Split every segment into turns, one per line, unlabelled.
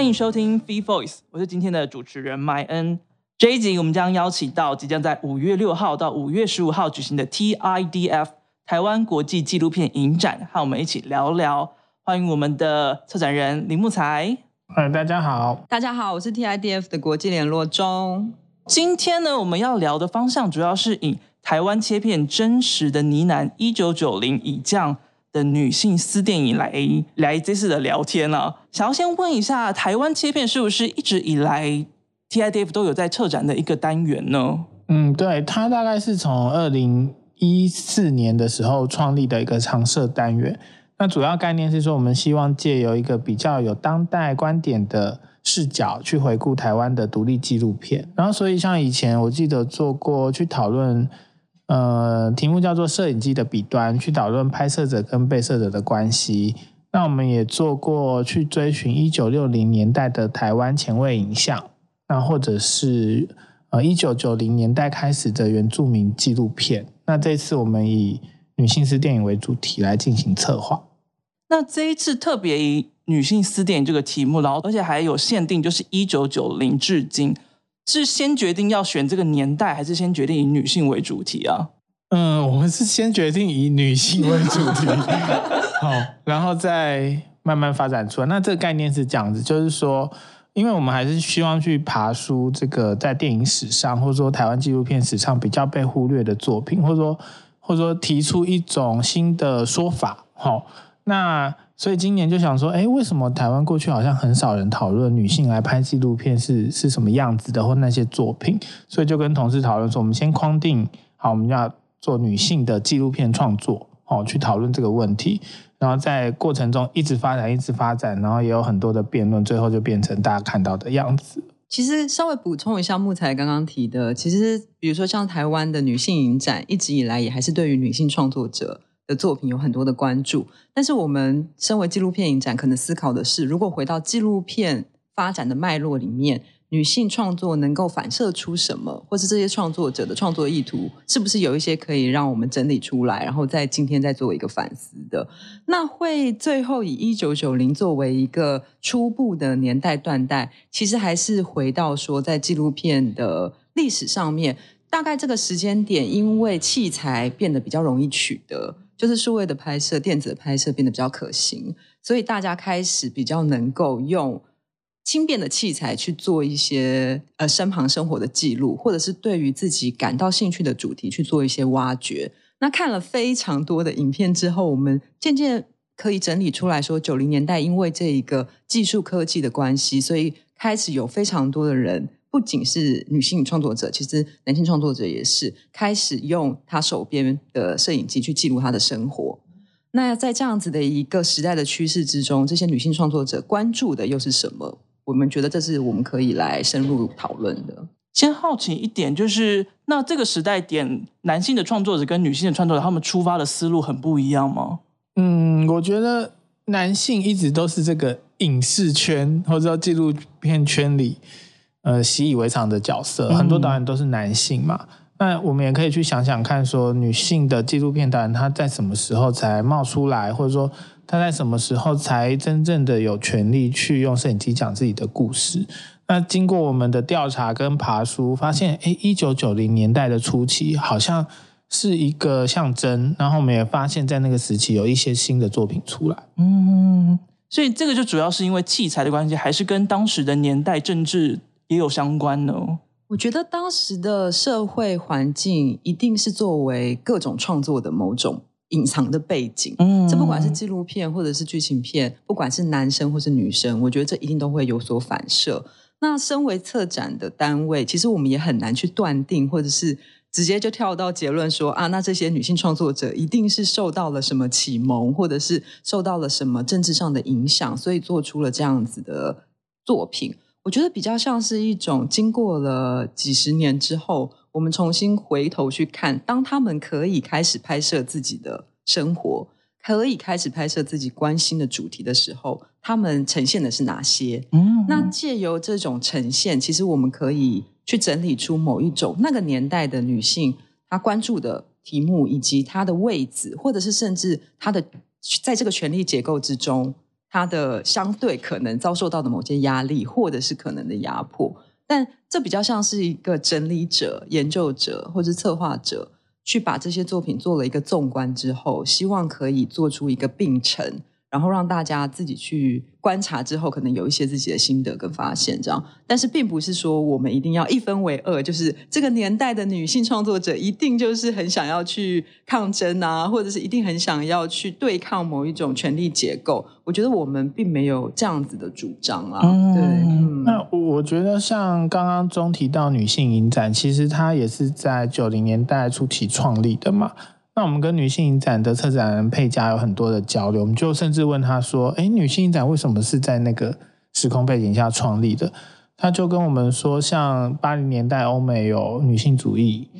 欢迎收听《Free Voice》，我是今天的主持人麦恩。这一集我们将邀请到即将在五月六号到五月十五号举行的 TIDF 台湾国际纪录片影展，和我们一起聊聊。欢迎我们的策展人林木才。
嗨，大家好。
大家好，我是 TIDF 的国际联络中。
今天呢，我们要聊的方向主要是以台湾切片真实的呢喃一九九零以降。的女性私电影来来这次的聊天了，想要先问一下，台湾切片是不是一直以来 TIDF 都有在策展的一个单元呢？
嗯，对，它大概是从二零一四年的时候创立的一个常设单元。那主要概念是说，我们希望借由一个比较有当代观点的视角去回顾台湾的独立纪录片。然后，所以像以前我记得做过去讨论。呃，题目叫做“摄影机的彼端”，去讨论拍摄者跟被摄者的关系。那我们也做过去追寻一九六零年代的台湾前卫影像，那或者是呃一九九零年代开始的原住民纪录片。那这次我们以女性私电影为主题来进行策划。
那这一次特别以女性私电影这个题目，然后而且还有限定，就是一九九零至今。是先决定要选这个年代，还是先决定以女性为主题啊？
嗯，我们是先决定以女性为主题，好，然后再慢慢发展出来。那这个概念是这样子，就是说，因为我们还是希望去爬书这个在电影史上，或者说台湾纪录片史上比较被忽略的作品，或者说或者说提出一种新的说法，好，那。所以今年就想说，哎，为什么台湾过去好像很少人讨论女性来拍纪录片是是什么样子的，或那些作品？所以就跟同事讨论说，我们先框定好，我们要做女性的纪录片创作，哦，去讨论这个问题。然后在过程中一直发展，一直发展，然后也有很多的辩论，最后就变成大家看到的样子。
其实稍微补充一下，木材刚刚提的，其实比如说像台湾的女性影展，一直以来也还是对于女性创作者。的作品有很多的关注，但是我们身为纪录片影展，可能思考的是，如果回到纪录片发展的脉络里面，女性创作能够反射出什么，或是这些创作者的创作意图，是不是有一些可以让我们整理出来，然后在今天再做一个反思的？那会最后以一九九零作为一个初步的年代断代，其实还是回到说，在纪录片的历史上面，大概这个时间点，因为器材变得比较容易取得。就是数位的拍摄、电子的拍摄变得比较可行，所以大家开始比较能够用轻便的器材去做一些呃身旁生活的记录，或者是对于自己感到兴趣的主题去做一些挖掘。那看了非常多的影片之后，我们渐渐可以整理出来说，九零年代因为这一个技术科技的关系，所以开始有非常多的人。不仅是女性创作者，其实男性创作者也是开始用他手边的摄影机去记录他的生活。那在这样子的一个时代的趋势之中，这些女性创作者关注的又是什么？我们觉得这是我们可以来深入讨论的。
先好奇一点，就是那这个时代点，男性的创作者跟女性的创作者，他们出发的思路很不一样吗？
嗯，我觉得男性一直都是这个影视圈或者说纪录片圈里。呃，习以为常的角色，很多导演都是男性嘛。那我们也可以去想想看，说女性的纪录片导演，她在什么时候才冒出来，或者说她在什么时候才真正的有权利去用摄影机讲自己的故事？那经过我们的调查跟爬书，发现，哎，一九九零年代的初期好像是一个象征。然后我们也发现，在那个时期有一些新的作品出来。
嗯，所以这个就主要是因为器材的关系，还是跟当时的年代政治？也有相关的。
我觉得当时的社会环境一定是作为各种创作的某种隐藏的背景。嗯，这不管是纪录片或者是剧情片，不管是男生或是女生，我觉得这一定都会有所反射。那身为策展的单位，其实我们也很难去断定，或者是直接就跳到结论说啊，那这些女性创作者一定是受到了什么启蒙，或者是受到了什么政治上的影响，所以做出了这样子的作品。我觉得比较像是一种经过了几十年之后，我们重新回头去看，当他们可以开始拍摄自己的生活，可以开始拍摄自己关心的主题的时候，他们呈现的是哪些？嗯，那借由这种呈现，其实我们可以去整理出某一种那个年代的女性她关注的题目，以及她的位置，或者是甚至她的在这个权力结构之中。他的相对可能遭受到的某些压力，或者是可能的压迫。但这比较像是一个整理者、研究者或者策划者，去把这些作品做了一个纵观之后，希望可以做出一个并陈。然后让大家自己去观察之后，可能有一些自己的心得跟发现，这样。但是并不是说我们一定要一分为二，就是这个年代的女性创作者一定就是很想要去抗争啊，或者是一定很想要去对抗某一种权力结构。我觉得我们并没有这样子的主张啊。对，
那我觉得像刚刚中提到女性影展，其实它也是在九零年代初期创立的嘛。那我们跟女性影展的策展人佩佳有很多的交流，我们就甚至问他说：“哎，女性影展为什么是在那个时空背景下创立的？”他就跟我们说：“像八零年代欧美有女性主义，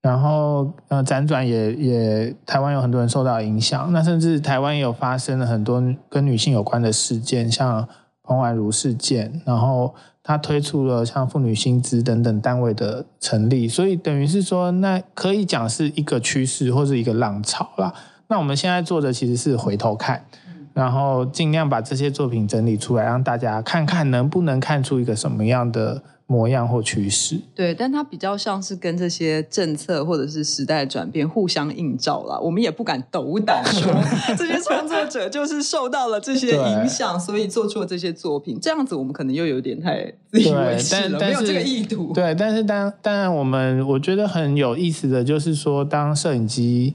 然后呃辗转也也台湾有很多人受到影响，那甚至台湾也有发生了很多跟女性有关的事件，像彭婉如事件，然后。”他推出了像妇女薪资等等单位的成立，所以等于是说，那可以讲是一个趋势或是一个浪潮啦。那我们现在做的其实是回头看，然后尽量把这些作品整理出来，让大家看看能不能看出一个什么样的。模样或趋势，
对，但它比较像是跟这些政策或者是时代转变互相映照了。我们也不敢斗胆说 这些创作者就是受到了这些影响，所以做出了这些作品。这样子我们可能又有点太自以为是了，没有这个意图。
对，但是当当然，我们我觉得很有意思的就是说，当摄影机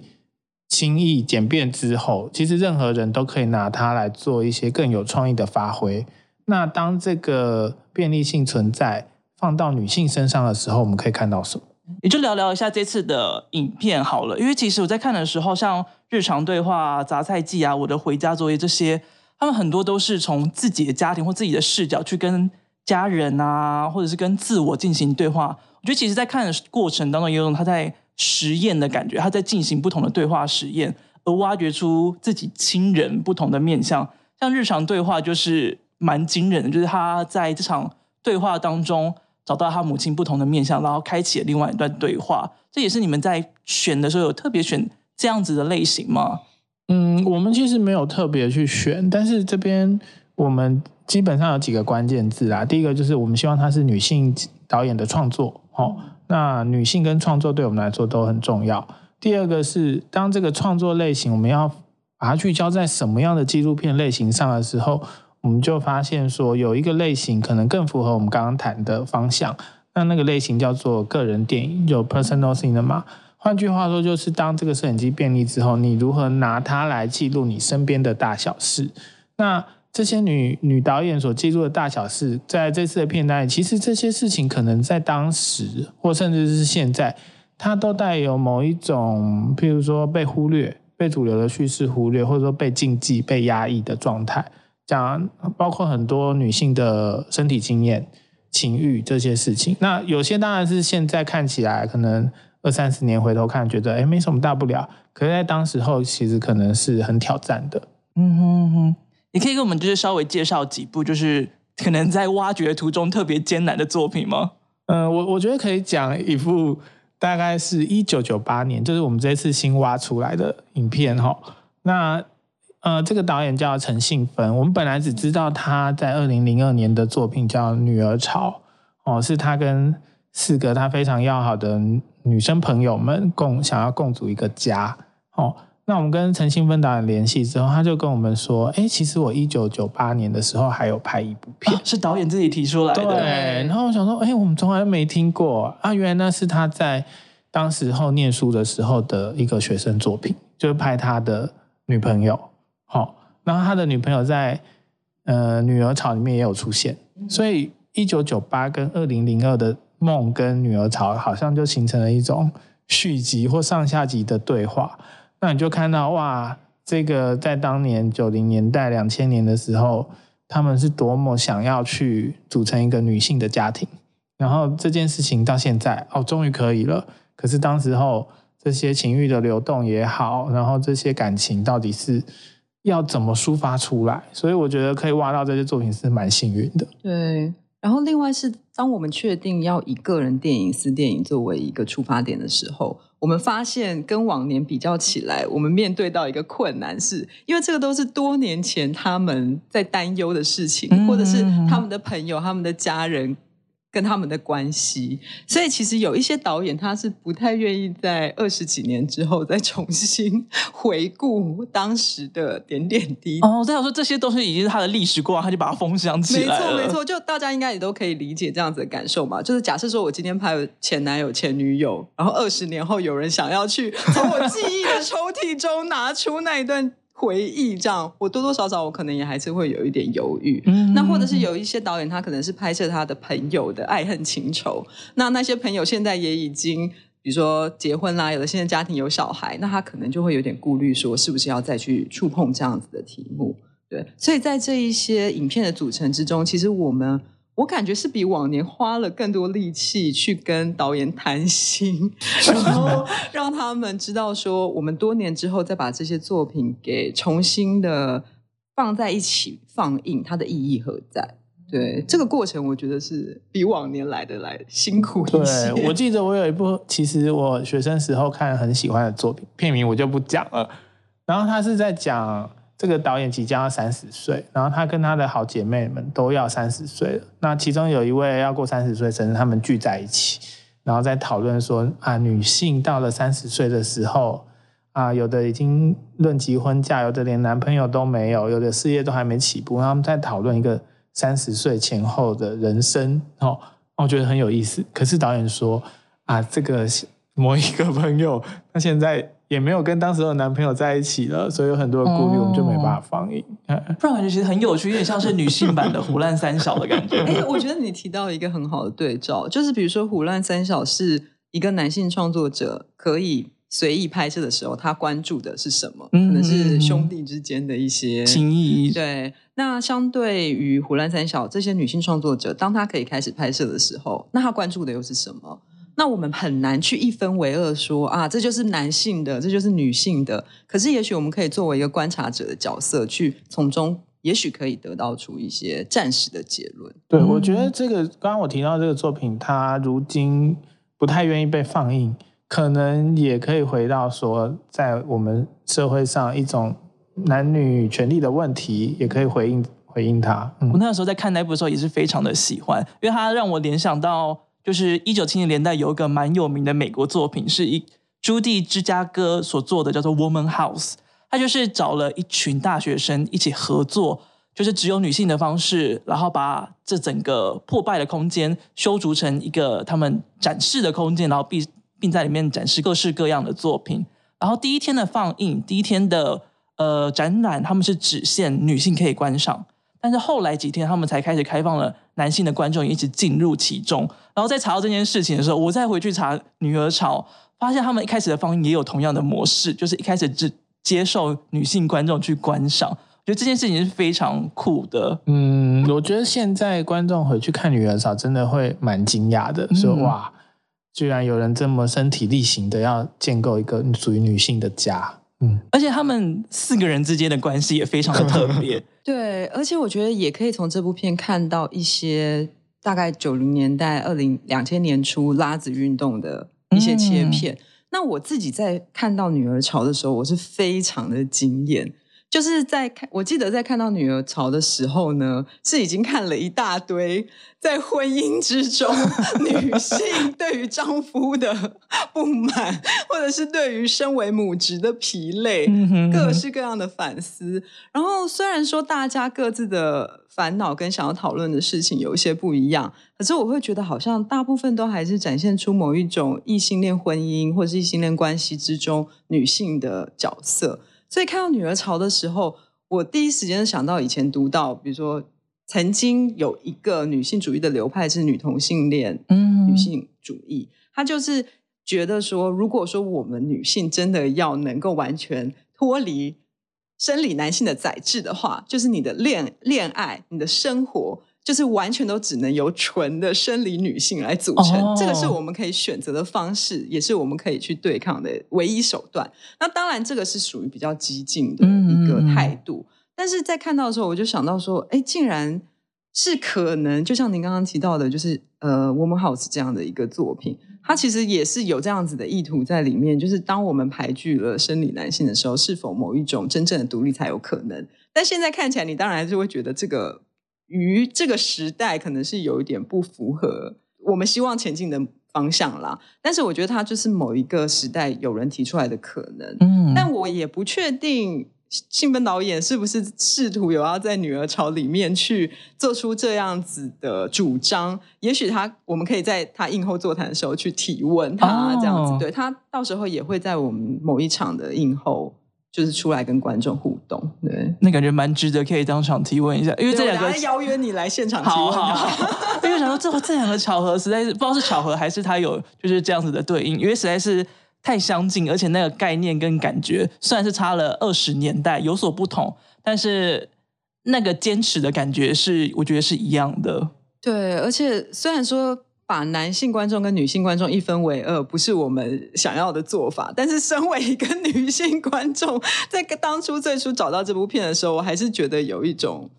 轻易简便之后，其实任何人都可以拿它来做一些更有创意的发挥。那当这个便利性存在。放到女性身上的时候，我们可以看到什么？
也就聊聊一下这次的影片好了。因为其实我在看的时候，像日常对话、杂菜记啊、我的回家作业这些，他们很多都是从自己的家庭或自己的视角去跟家人啊，或者是跟自我进行对话。我觉得其实，在看的过程当中，有种他在实验的感觉，他在进行不同的对话实验，而挖掘出自己亲人不同的面相。像日常对话就是蛮惊人的，就是他在这场对话当中。找到他母亲不同的面相，然后开启了另外一段对话。这也是你们在选的时候有特别选这样子的类型吗？
嗯，我们其实没有特别去选，但是这边我们基本上有几个关键字啊。第一个就是我们希望她是女性导演的创作，哦，那女性跟创作对我们来说都很重要。第二个是当这个创作类型我们要把它聚焦在什么样的纪录片类型上的时候。我们就发现说，有一个类型可能更符合我们刚刚谈的方向。那那个类型叫做个人电影，有 personal cinema。换句话说，就是当这个摄影机便利之后，你如何拿它来记录你身边的大小事？那这些女女导演所记录的大小事，在这次的片单里，其实这些事情可能在当时，或甚至是现在，它都带有某一种，譬如说被忽略、被主流的叙事忽略，或者说被禁忌、被压抑的状态。讲包括很多女性的身体经验、情欲这些事情。那有些当然是现在看起来可能二三十年回头看，觉得哎没什么大不了。可是，在当时候其实可能是很挑战的。嗯
哼哼，你可以给我们就是稍微介绍几部，就是可能在挖掘途中特别艰难的作品吗？
嗯，我我觉得可以讲一部，大概是一九九八年，就是我们这次新挖出来的影片哈。那呃，这个导演叫陈信芬，我们本来只知道他在二零零二年的作品叫《女儿潮》，哦，是他跟四个他非常要好的女生朋友们共想要共组一个家，哦，那我们跟陈信芬导演联系之后，他就跟我们说，哎，其实我一九九八年的时候还有拍一部片，
是导演自己提出来的，
对，然后我想说，哎，我们从来没听过啊，原来那是他在当时候念书的时候的一个学生作品，就是拍他的女朋友。好，然后他的女朋友在呃《女儿潮》里面也有出现，所以一九九八跟二零零二的梦跟《女儿潮》好像就形成了一种续集或上下集的对话。那你就看到哇，这个在当年九零年代、两千年的时候，他们是多么想要去组成一个女性的家庭。然后这件事情到现在哦，终于可以了。可是当时候这些情欲的流动也好，然后这些感情到底是。要怎么抒发出来？所以我觉得可以挖到这些作品是蛮幸运的。
对，然后另外是，当我们确定要以个人电影、私电影作为一个出发点的时候，我们发现跟往年比较起来，我们面对到一个困难是，因为这个都是多年前他们在担忧的事情，或者是他们的朋友、他们的家人。跟他们的关系，所以其实有一些导演他是不太愿意在二十几年之后再重新回顾当时的点点滴滴。
哦，再有说这些都是已经是他的历史过往，他就把它封箱起
来没错，没错，就大家应该也都可以理解这样子的感受嘛。就是假设说我今天拍前男友、前女友，然后二十年后有人想要去从我记忆的抽屉中拿出那一段。回忆这样，我多多少少我可能也还是会有一点犹豫。那或者是有一些导演，他可能是拍摄他的朋友的爱恨情仇。那那些朋友现在也已经，比如说结婚啦，有的现在家庭有小孩，那他可能就会有点顾虑，说是不是要再去触碰这样子的题目？对，所以在这一些影片的组成之中，其实我们。我感觉是比往年花了更多力气去跟导演谈心，然后让他们知道说，我们多年之后再把这些作品给重新的放在一起放映，它的意义何在？对这个过程，我觉得是比往年来的来辛苦一些。
对我记得我有一部，其实我学生时候看很喜欢的作品，片名我就不讲了。然后他是在讲。这个导演即将要三十岁，然后他跟他的好姐妹们都要三十岁了。那其中有一位要过三十岁生日，他们聚在一起，然后在讨论说啊，女性到了三十岁的时候啊，有的已经论及婚嫁，有的连男朋友都没有，有的事业都还没起步。他们在讨论一个三十岁前后的人生哦，我觉得很有意思。可是导演说啊，这个某一个朋友他现在。也没有跟当时的男朋友在一起了，所以有很多的顾虑，我们就没办法放映。
不然感觉其实很有趣，有点像是女性版的《胡乱三小》的感觉。
哎，我觉得你提到一个很好的对照，就是比如说《胡乱三小》是一个男性创作者可以随意拍摄的时候，他关注的是什么？可能是兄弟之间的一些
情谊。
对，那相对于《胡乱三小》这些女性创作者，当她可以开始拍摄的时候，那她关注的又是什么？那我们很难去一分为二说啊，这就是男性的，这就是女性的。可是，也许我们可以作为一个观察者的角色，去从中，也许可以得到出一些暂时的结论。
对，我觉得这个刚刚我提到这个作品，它如今不太愿意被放映，可能也可以回到说，在我们社会上一种男女权利的问题，也可以回应回应它。
我那个时候在看那部的时候，也是非常的喜欢，因为它让我联想到。就是一九七零年代有一个蛮有名的美国作品，是一朱棣芝加哥所做的，叫做《Woman House》。他就是找了一群大学生一起合作，就是只有女性的方式，然后把这整个破败的空间修筑成一个他们展示的空间，然后并并在里面展示各式各样的作品。然后第一天的放映，第一天的呃展览，他们是只限女性可以观赏。但是后来几天，他们才开始开放了男性的观众一直进入其中。然后在查到这件事情的时候，我再回去查《女儿潮》，发现他们一开始的放映也有同样的模式，就是一开始只接受女性观众去观赏。我觉得这件事情是非常酷的。
嗯，我觉得现在观众回去看《女儿潮》，真的会蛮惊讶的，说哇，居然有人这么身体力行的要建构一个属于女性的家。
嗯，而且他们四个人之间的关系也非常的特别。
对，而且我觉得也可以从这部片看到一些大概九零年代、二零两千年初拉子运动的一些切片。那我自己在看到《女儿潮》的时候，我是非常的惊艳。就是在看，我记得在看到《女儿潮》的时候呢，是已经看了一大堆在婚姻之中 女性对于丈夫的不满，或者是对于身为母职的疲累，各式各样的反思。然后虽然说大家各自的烦恼跟想要讨论的事情有一些不一样，可是我会觉得好像大部分都还是展现出某一种异性恋婚姻或者是异性恋关系之中女性的角色。所以看到《女儿潮》的时候，我第一时间想到以前读到，比如说曾经有一个女性主义的流派是女同性恋，嗯，女性主义，她就是觉得说，如果说我们女性真的要能够完全脱离生理男性的宰制的话，就是你的恋恋爱、你的生活。就是完全都只能由纯的生理女性来组成，这个是我们可以选择的方式，也是我们可以去对抗的唯一手段。那当然，这个是属于比较激进的一个态度。但是在看到的时候，我就想到说，哎，竟然是可能就像您刚刚提到的，就是呃，Woman House 这样的一个作品，它其实也是有这样子的意图在里面。就是当我们排拒了生理男性的时候，是否某一种真正的独立才有可能？但现在看起来，你当然还是会觉得这个与这个时代可能是有一点不符合我们希望前进的方向啦。但是我觉得它就是某一个时代有人提出来的可能。
嗯，
但我也不确定信芬导演是不是试图有要在《女儿潮》里面去做出这样子的主张。也许他，我们可以在他映后座谈的时候去提问他，
哦
这样子，对他到时候也会在我们某一场的映后，就是出来跟观众互动。对，
那感觉蛮值得，可以当场提问一下，因为这两个
邀约你来现场提
好
问他。
好好，因为想说这这两个巧合实在是不知道是巧合还是他有就是这样子的对应，因为实在是太相近，而且那个概念跟感觉虽然是差了二十年代有所不同，但是那个坚持的感觉是我觉得是一样的。
对，而且虽然说把男性观众跟女性观众一分为二不是我们想要的做法，但是身为一个女性观众，在当初最初找到这部片的时候，我还是觉得有一种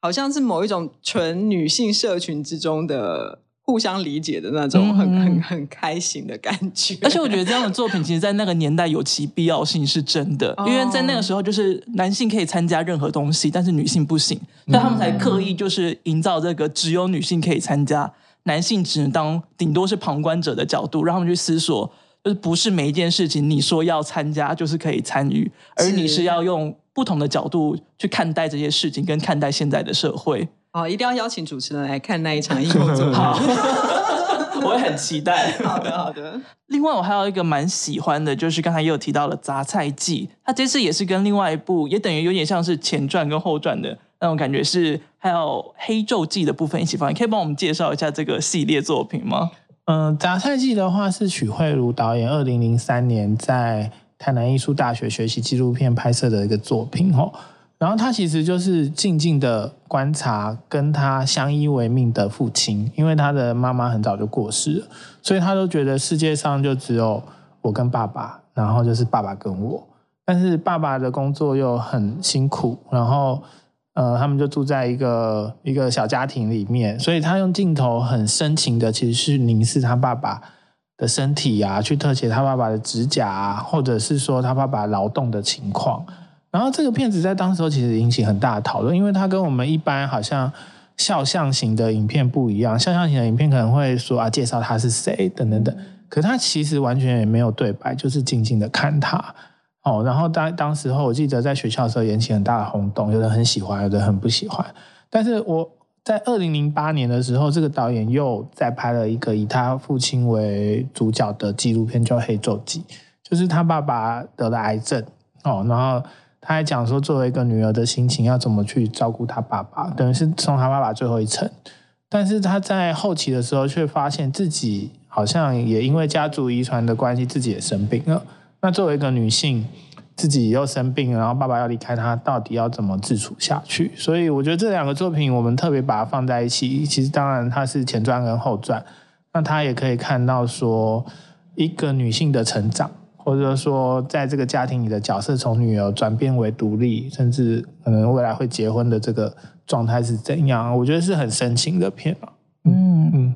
好像是某一种纯女性社群之中的互相理解的那种很、
嗯
很很开心的感觉。
而且我觉得这样的作品，其实，在那个年代有其必要性是真的，
哦
因为在那个时候，就是男性可以参加任何东西，但是女性不行，所以他们才刻意就是营造这个只有女性可以参加，男性只能当顶多是旁观者的角度，让他们去思索，就是不是每一件事情你说要参加就是可以参与，而你是要用不同的角度去看待这些事情，跟看待现在的社会。
好，一定要邀请主持人来看那一场映后座
好。，我也很期待。
好的，好的。
另外，我还有一个蛮喜欢的，就是刚才也有提到了《杂菜记》，它这次也是跟另外一部，也等于有点像是前传跟后传的那种感觉是，还有《黑昼记》的部分一起放。你可以帮我们介绍一下这个系列作品吗？
嗯，《杂菜记》的话是许慧茹导演二零零三年在台南艺术大学学习纪录片拍摄的一个作品哦。然后他其实就是静静的观察跟他相依为命的父亲，因为他的妈妈很早就过世了，所以他都觉得世界上就只有我跟爸爸，然后就是爸爸跟我。但是爸爸的工作又很辛苦，然后呃，他们就住在一个一个小家庭里面，所以他用镜头很深情的，其实是凝视他爸爸的身体啊，去特写他爸爸的指甲啊，或者是说他爸爸劳动的情况。然后这个片子在当时候其实引起很大的讨论，因为它跟我们一般好像肖像型的影片不一样。肖像型的影片可能会说啊，介绍他是谁等等等，可他其实完全也没有对白，就是静静的看他。哦，然后当当时候我记得在学校的时候引起很大的轰动，有人很喜欢，有人很不喜欢。但是我在二零零八年的时候，这个导演又再拍了一个以他父亲为主角的纪录片，叫《黑昼记》，就是他爸爸得了癌症哦，然后他还讲说，作为一个女儿的心情要怎么去照顾他爸爸，等于是送他爸爸最后一程。但是他在后期的时候，却发现自己好像也因为家族遗传的关系，自己也生病了。那作为一个女性，自己又生病了，然后爸爸要离开她，到底要怎么自处下去？所以我觉得这两个作品，我们特别把它放在一起。其实当然它是前传跟后传，那它也可以看到说一个女性的成长，或者说在这个家庭里的角色从女儿转变为独立，甚至可能未来会结婚的这个状态是怎样？我觉得是很深情的片啊。
嗯，
嗯，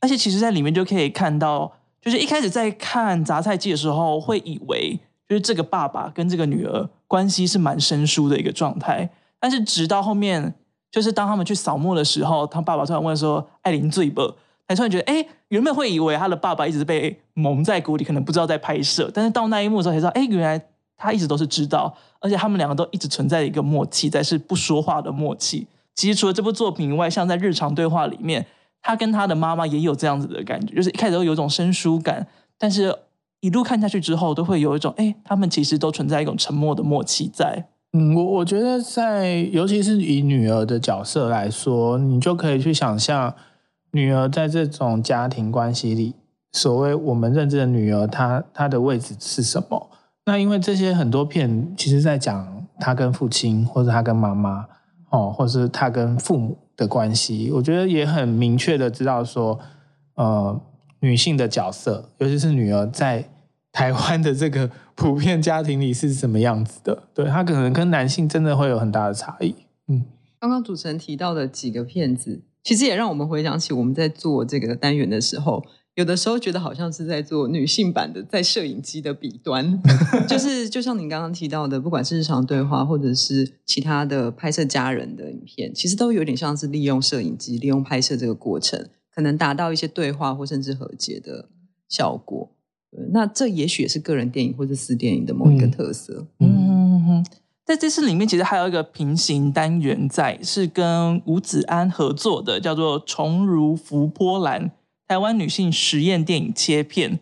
而且其实，在里面就可以看到，就是一开始在看杂菜记的时候，会以为就是这个爸爸跟这个女儿关系是蛮生疏的一个状态，但是直到后面，就是当他们去扫墓的时候，他爸爸突然问说：“艾琳醉不？”才突然觉得，哎，原本会以为他的爸爸一直被蒙在鼓里，可能不知道在拍摄，但是到那一幕的时候才知道，哎，原来他一直都是知道，而且他们两个都一直存在一个默契，在是不说话的默契。其实除了这部作品以外，像在日常对话里面，他跟他的妈妈也有这样子的感觉，就是一开始都有一种生疏感，但是一路看下去之后，都会有一种，哎，他们其实都存在一种沉默的默契在。
嗯，我我觉得在尤其是以女儿的角色来说，你就可以去想象女儿在这种家庭关系里，所谓我们认知的女儿，她她的位置是什么？那因为这些很多片其实在讲她跟父亲，或者她跟妈妈，哦，或是她跟父母的关系，我觉得也很明确的知道说，呃，女性的角色，尤其是女儿在台湾的这个 普遍家庭里是什么样子的？对，她可能跟男性真的会有很大的差异。嗯
刚刚主持人提到的几个片子，其实也让我们回想起我们在做这个单元的时候，有的时候觉得好像是在做女性版的在摄影机的彼端，就是就像您刚刚提到的，不管是日常对话，或者是其他的拍摄家人的影片，其实都有点像是利用摄影机、利用拍摄这个过程，可能达到一些对话或甚至和解的效果。那这也许也是个人电影或者私电影的某一个特色。
嗯。在这次里面，其实还有一个平行单元在，是跟吴子安合作的，叫做《重如浮波澜》台湾女性实验电影切片。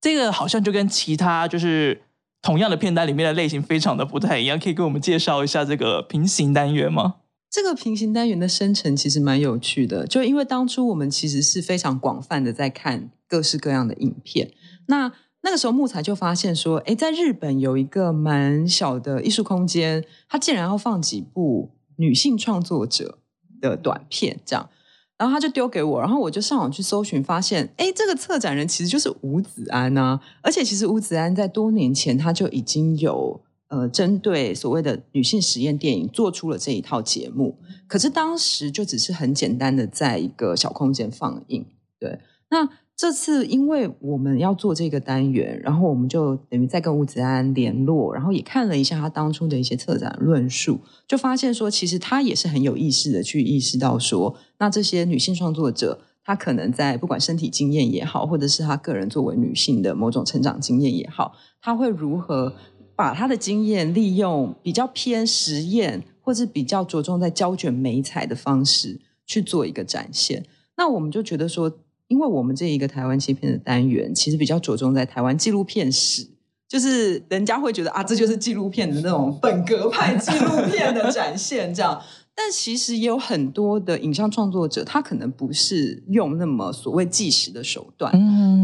这个好像就跟其他就是同样的片单里面的类型非常的不太一样，可以给我们介绍一下这个平行单元吗？
这个平行单元的生成其实蛮有趣的，就因为当初我们其实是非常广泛的在看各式各样的影片，那。那个时候，木材就发现说：“哎，在日本有一个蛮小的艺术空间，它竟然要放几部女性创作者的短片，这样。然后他就丢给我，然后我就上网去搜寻，发现，哎，这个策展人其实就是吴子安呐。而且，其实吴子安在多年前他就已经有呃，针对所谓的女性实验电影做出了这一套节目，可是当时就只是很简单的在一个小空间放映。对，那。这次因为我们要做这个单元，然后我们就等于在跟吴子安联络，然后也看了一下他当初的一些策展论述，就发现说，其实他也是很有意识的去意识到说，那这些女性创作者，她可能在不管身体经验也好，或者是她个人作为女性的某种成长经验也好，她会如何把她的经验利用比较偏实验，或是比较着重在胶卷美彩的方式去做一个展现。那我们就觉得说。因为我们这一个台湾切片的单元，其实比较着重在台湾纪录片史，就是人家会觉得啊，这就是纪录片的那种本格派纪录片的展现，这样。但其实也有很多的影像创作者，他可能不是用那么所谓纪实的手段，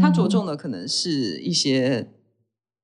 他着重的可能是一些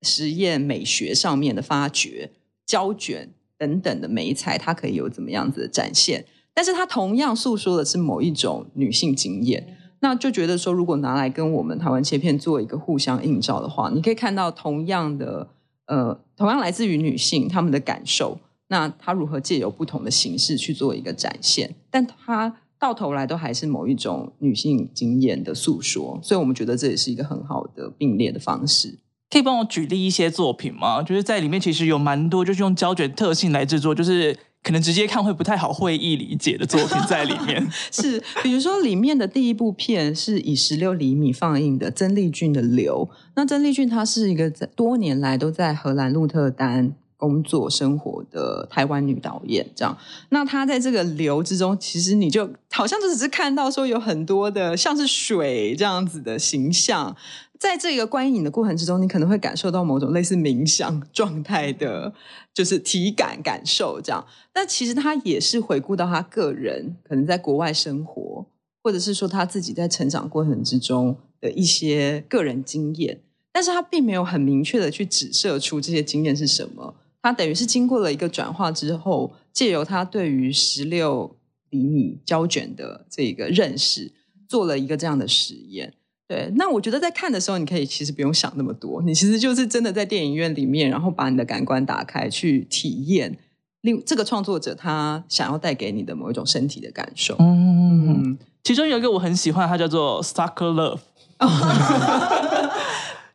实验美学上面的发掘、胶卷等等的美彩，它可以有怎么样子的展现。但是它同样诉说的是某一种女性经验。那就觉得说，如果拿来跟我们台湾切片做一个互相映照的话，你可以看到同样的，呃，同样来自于女性她们的感受，那她如何借由不同的形式去做一个展现，但她到头来都还是某一种女性经验的诉说，所以我们觉得这也是一个很好的并列的方式。
可以帮我举例一些作品吗？就是在里面其实有蛮多，就是用胶卷特性来制作，就是。可能直接看会不太好会意理解的作品在里面，
是比如说里面的第一部片是以十六厘米放映的曾丽俊的《流》，那曾丽俊她是一个在多年来都在荷兰鹿特丹工作生活的台湾女导演，这样，那她在这个流之中，其实你就好像就只是看到说有很多的像是水这样子的形象。在这个观影的过程之中，你可能会感受到某种类似冥想 状态的，就是体感感受这样。但其实他也是回顾到他个人可能在国外生活，或者是说他自己在成长过程之中的一些个人经验。但是他并没有很明确的去指涉出这些经验是什么。他等于是经过了一个转化之后，借由他对于十六厘米胶卷的这个认识，做了一个这样的实验。对，那我觉得在看的时候，你可以其实不用想那么多，你其实就是真的在电影院里面，然后把你的感官打开，去体验另这个创作者他想要带给你的某一种身体的感受。
嗯，其中有一个我很喜欢，它叫做 Sucker Love，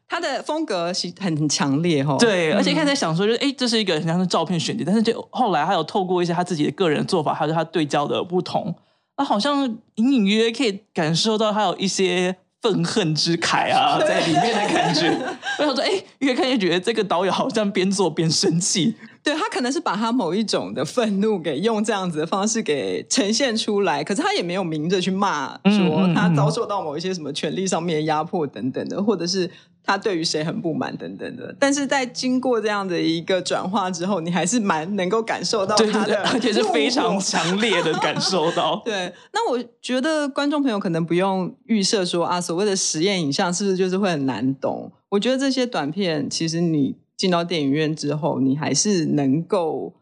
他的风格是很强烈哈。
对，而且一开始想说，就是哎，这是一个很像是照片选集，但是就后来还有透过一些他自己的个人做法，还有他对焦的不同，啊，好像隐隐约约可以感受到他有一些。愤恨之铠啊，在里面的感觉。我想说，哎，越看越觉得这个导演好像边做边生气。
对他可能是把他某一种的愤怒给用这样子的方式给呈现出来，可是他也没有明着去骂说他遭受到某一些什么权利上面压迫等等的，或者是。他对于谁很不满等等的，但是在经过这样的一个转化之后，你还是蛮能够感受到他的，
而且是非常强烈的感受到。
对，那我觉得观众朋友可能不用预设说啊，所谓的实验影像是不是就是会很难懂？我觉得这些短片，其实你进到电影院之后，你还是能够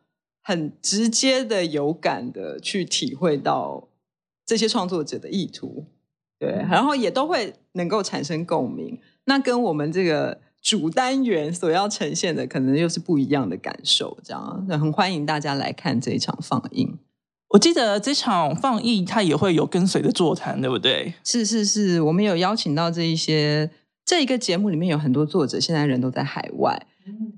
很直接的、有感的去体会到这些创作者的意图，对，然后也都会能够产生共鸣。那跟我们这个主单元所要呈现的，可能又是不一样的感受。这样，很欢迎大家来看这一场放映。
我记得这场放映它也会有跟随的座谈，对不对？
是是是，我们有邀请到这一些这一个节目里面有很多作者，现在人都在海外。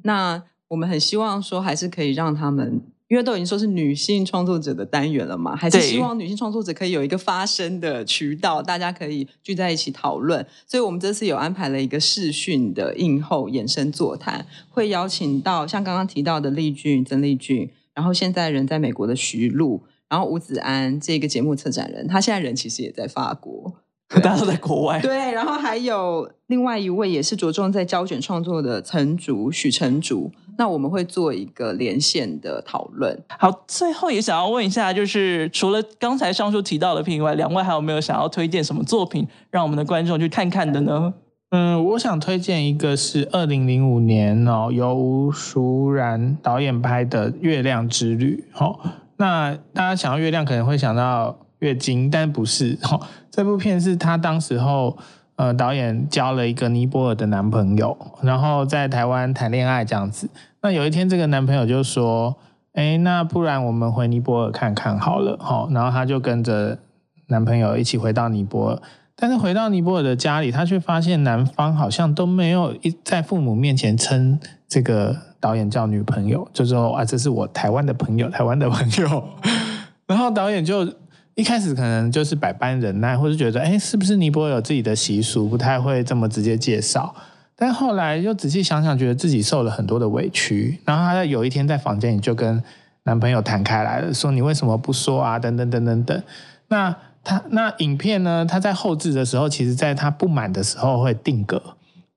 那我们很希望说，还是可以让他们，因为都已经说是女性创作者的单元了嘛，还是希望女性创作者可以有一个发声的渠道，大家可以聚在一起讨论。所以我们这次有安排了一个视讯的映后衍生座谈，会邀请到像刚刚提到的丽俊、曾丽俊，然后现在人在美国的徐璐。然后吴子安这个节目策展人，他现在人其实也在法国，
大家都在国外。
对，然后还有另外一位也是着重在胶卷创作的陈竹许陈竹，那我们会做一个连线的讨论。
好，最后也想要问一下，就是除了刚才上述提到的片以外，两位还有没有想要推荐什么作品让我们的观众去看看的呢？
嗯，我想推荐一个是二零零五年哦，由吴淑然导演拍的《月亮之旅》哦。那大家想到月亮，可能会想到月经，但不是哦。这部片是他当时候呃导演交了一个尼泊尔的男朋友，然后在台湾谈恋爱这样子。那有一天，这个男朋友就说：“哎，那不然我们回尼泊尔看看好了。”哦，然后他就跟着男朋友一起回到尼泊尔。但是回到尼泊尔的家里，他却发现男方好像都没有一在父母面前称这个导演叫女朋友，就说啊，这是我台湾的朋友，台湾的朋友。然后导演就一开始可能就是百般忍耐，或是觉得哎，是不是尼泊尔有自己的习俗，不太会这么直接介绍。但后来又仔细想想，觉得自己受了很多的委屈。然后他在有一天在房间里就跟男朋友谈开来了，说你为什么不说啊？等等等等等。那他那影片呢？他在后置的时候，其实在他不满的时候会定格，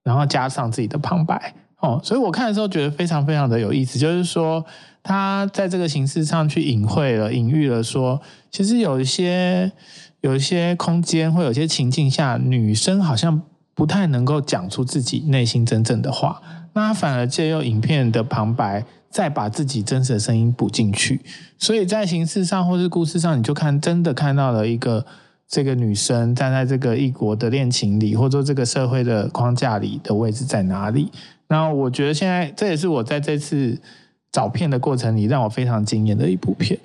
然后加上自己的旁白哦。所以我看的时候觉得非常非常的有意思，就是说他在这个形式上去隐晦了、隐喻了，说其实有一些有一些空间或有些情境下，女生好像不太能够讲出自己内心真正的话，那他反而借用影片的旁白。再把自己真实的声音补进去，所以在形式上或是故事上，你就看真的看到了一个这个女生站在这个异国的恋情里，或者说这个社会的框架里的位置在哪里。那我觉得现在这也是我在这次找片的过程里让我非常惊艳的一部片。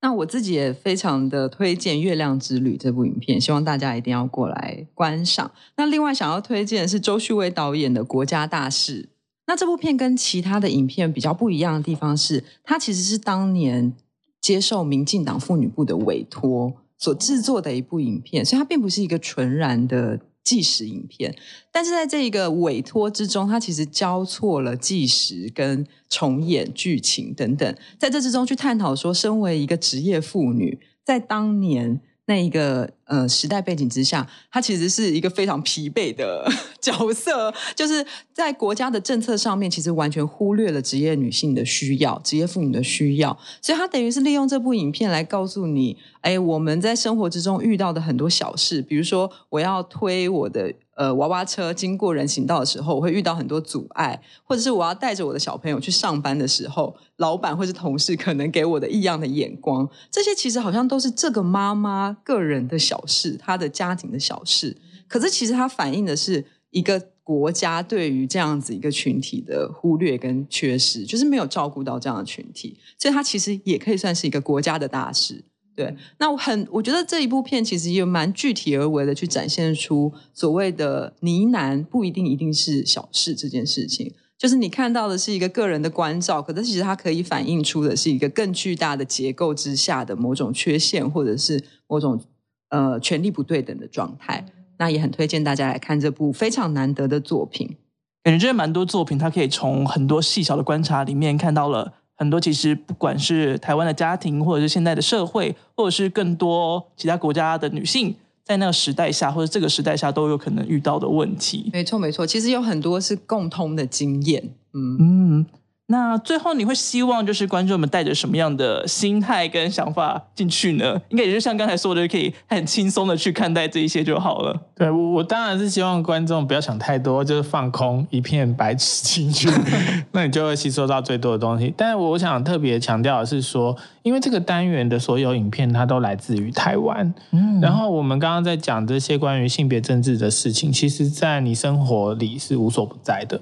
那我自己也非常的推荐《月亮之旅》这部影片，希望大家一定要过来观赏。那另外想要推荐的是周旭威导演的《国家大事》。那这部片跟其他的影片比较不一样的地方是，它其实是当年接受民进党妇女部的委托所制作的一部影片，所以它并不是一个纯然的纪实影片。但是在这一个委托之中，它其实交错了纪实跟重演剧情等等，在这之中去探讨说，身为一个职业妇女，在当年。那一个呃时代背景之下，她其实是一个非常疲惫的 角色，就是在国家的政策上面，其实完全忽略了职业女性的需要，职业妇女的需要，所以她等于是利用这部影片来告诉你，哎，我们在生活之中遇到的很多小事，比如说我要推我的。呃，娃娃车经过人行道的时候，我会遇到很多阻碍，或者是我要带着我的小朋友去上班的时候，老板或是同事可能给我的异样的眼光，这些其实好像都是这个妈妈个人的小事，她的家庭的小事。可是其实它反映的是一个国家对于这样子一个群体的忽略跟缺失，就是没有照顾到这样的群体，所以它其实也可以算是一个国家的大事。对，那我很我觉得这一部片其实也蛮具体而为的去展现出所谓的呢喃不一定一定是小事这件事情，就是你看到的是一个个人的关照，可是其实它可以反映出的是一个更巨大的结构之下的某种缺陷，或者是某种呃权力不对等的状态。那也很推荐大家来看这部非常难得的作品。
感觉这蛮多作品，它可以从很多细小的观察里面看到了。很多其实不管是台湾的家庭，或者是现在的社会，或者是更多其他国家的女性，在那个时代下，或者这个时代下都有可能遇到的问题。
没错，没错，其实有很多是共通的经验。嗯
嗯。那最后你会希望就是观众们带着什么样的心态跟想法进去呢？应该也是像刚才说的，可以很轻松的去看待这一些就好了。
对，我我当然是希望观众不要想太多，就是放空一片白纸进去，那你就会吸收到最多的东西。但是我想特别强调的是说，因为这个单元的所有影片它都来自于台湾，嗯，然后我们刚刚在讲这些关于性别政治的事情，其实在你生活里是无所不在的。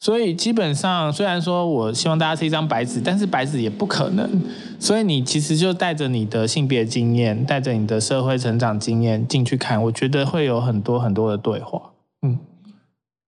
所以基本上，虽然说我希望大家是一张白纸，但是白纸也不可能。所以你其实就带着你的性别经验，带着你的社会成长经验进去看，我觉得会有很多很多的对话。嗯，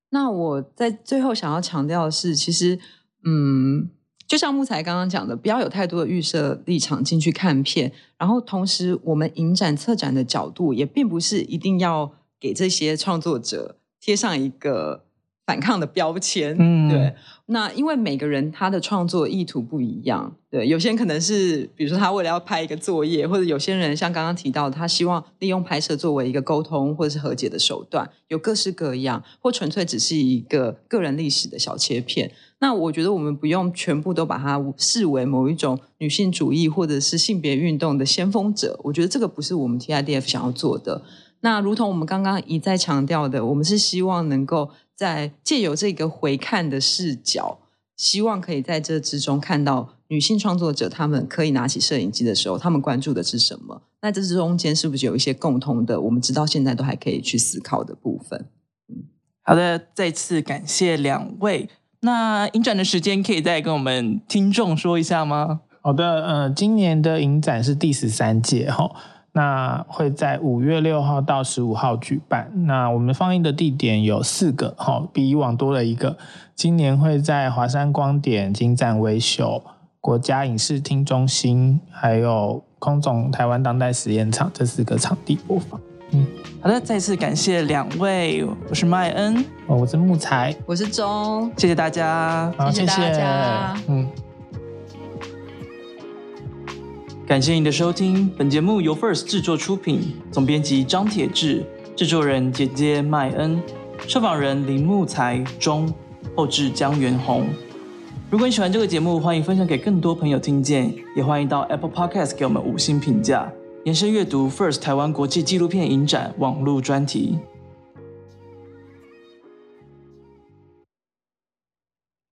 那我在最后想要强调的是，其实，嗯，就像木材刚刚讲的，不要有太多的预设立场进去看片，然后同时我们影展策展的角度也并不是一定要给这些创作者贴上一个。反抗的标签，嗯，对。那因为每个人他的创作意图不一样，对，有些人可能是，比如说他为了要拍一个作业，或者有些人像刚刚提到，他希望利用拍摄作为一个沟通或者是和解的手段，有各式各样，或纯粹只是一个个人历史的小切片。那我觉得我们不用全部都把它视为某一种女性主义或者是性别运动的先锋者。我觉得这个不是我们 TIDF 想要做的。那如同我们刚刚一再强调的，我们是希望能够。在借由这个回看的视角，希望可以在这之中看到女性创作者，他们可以拿起摄影机的时候，他们关注的是什么？那这中间是不是有一些共同的？我们直到现在都还可以去思考的部分。
嗯，好的，再次感谢两位。那影展的时间可以再跟我们听众说一下吗？
好的，呃，今年的影展是第十三届哈。那会在五月六号到十五号举办。那我们放映的地点有四个，哈，比以往多了一个。今年会在华山光点、金站维修、国家影视厅中心，还有空总台湾当代实验场这四个场地播放。
嗯，好的，再次感谢两位，我是麦恩，哦
我是木材，
我是钟，
谢谢大家，
谢谢大家，嗯。
感谢您的收听，本节目由 First 制作出品，总编辑张铁志，制作人姐姐麦恩，受访人林木才中，后制江元红。如果你喜欢这个节目，欢迎分享给更多朋友听见，也欢迎到 Apple Podcast 给我们五星评价。延伸阅读 First 台湾国际纪录片影展网络专题。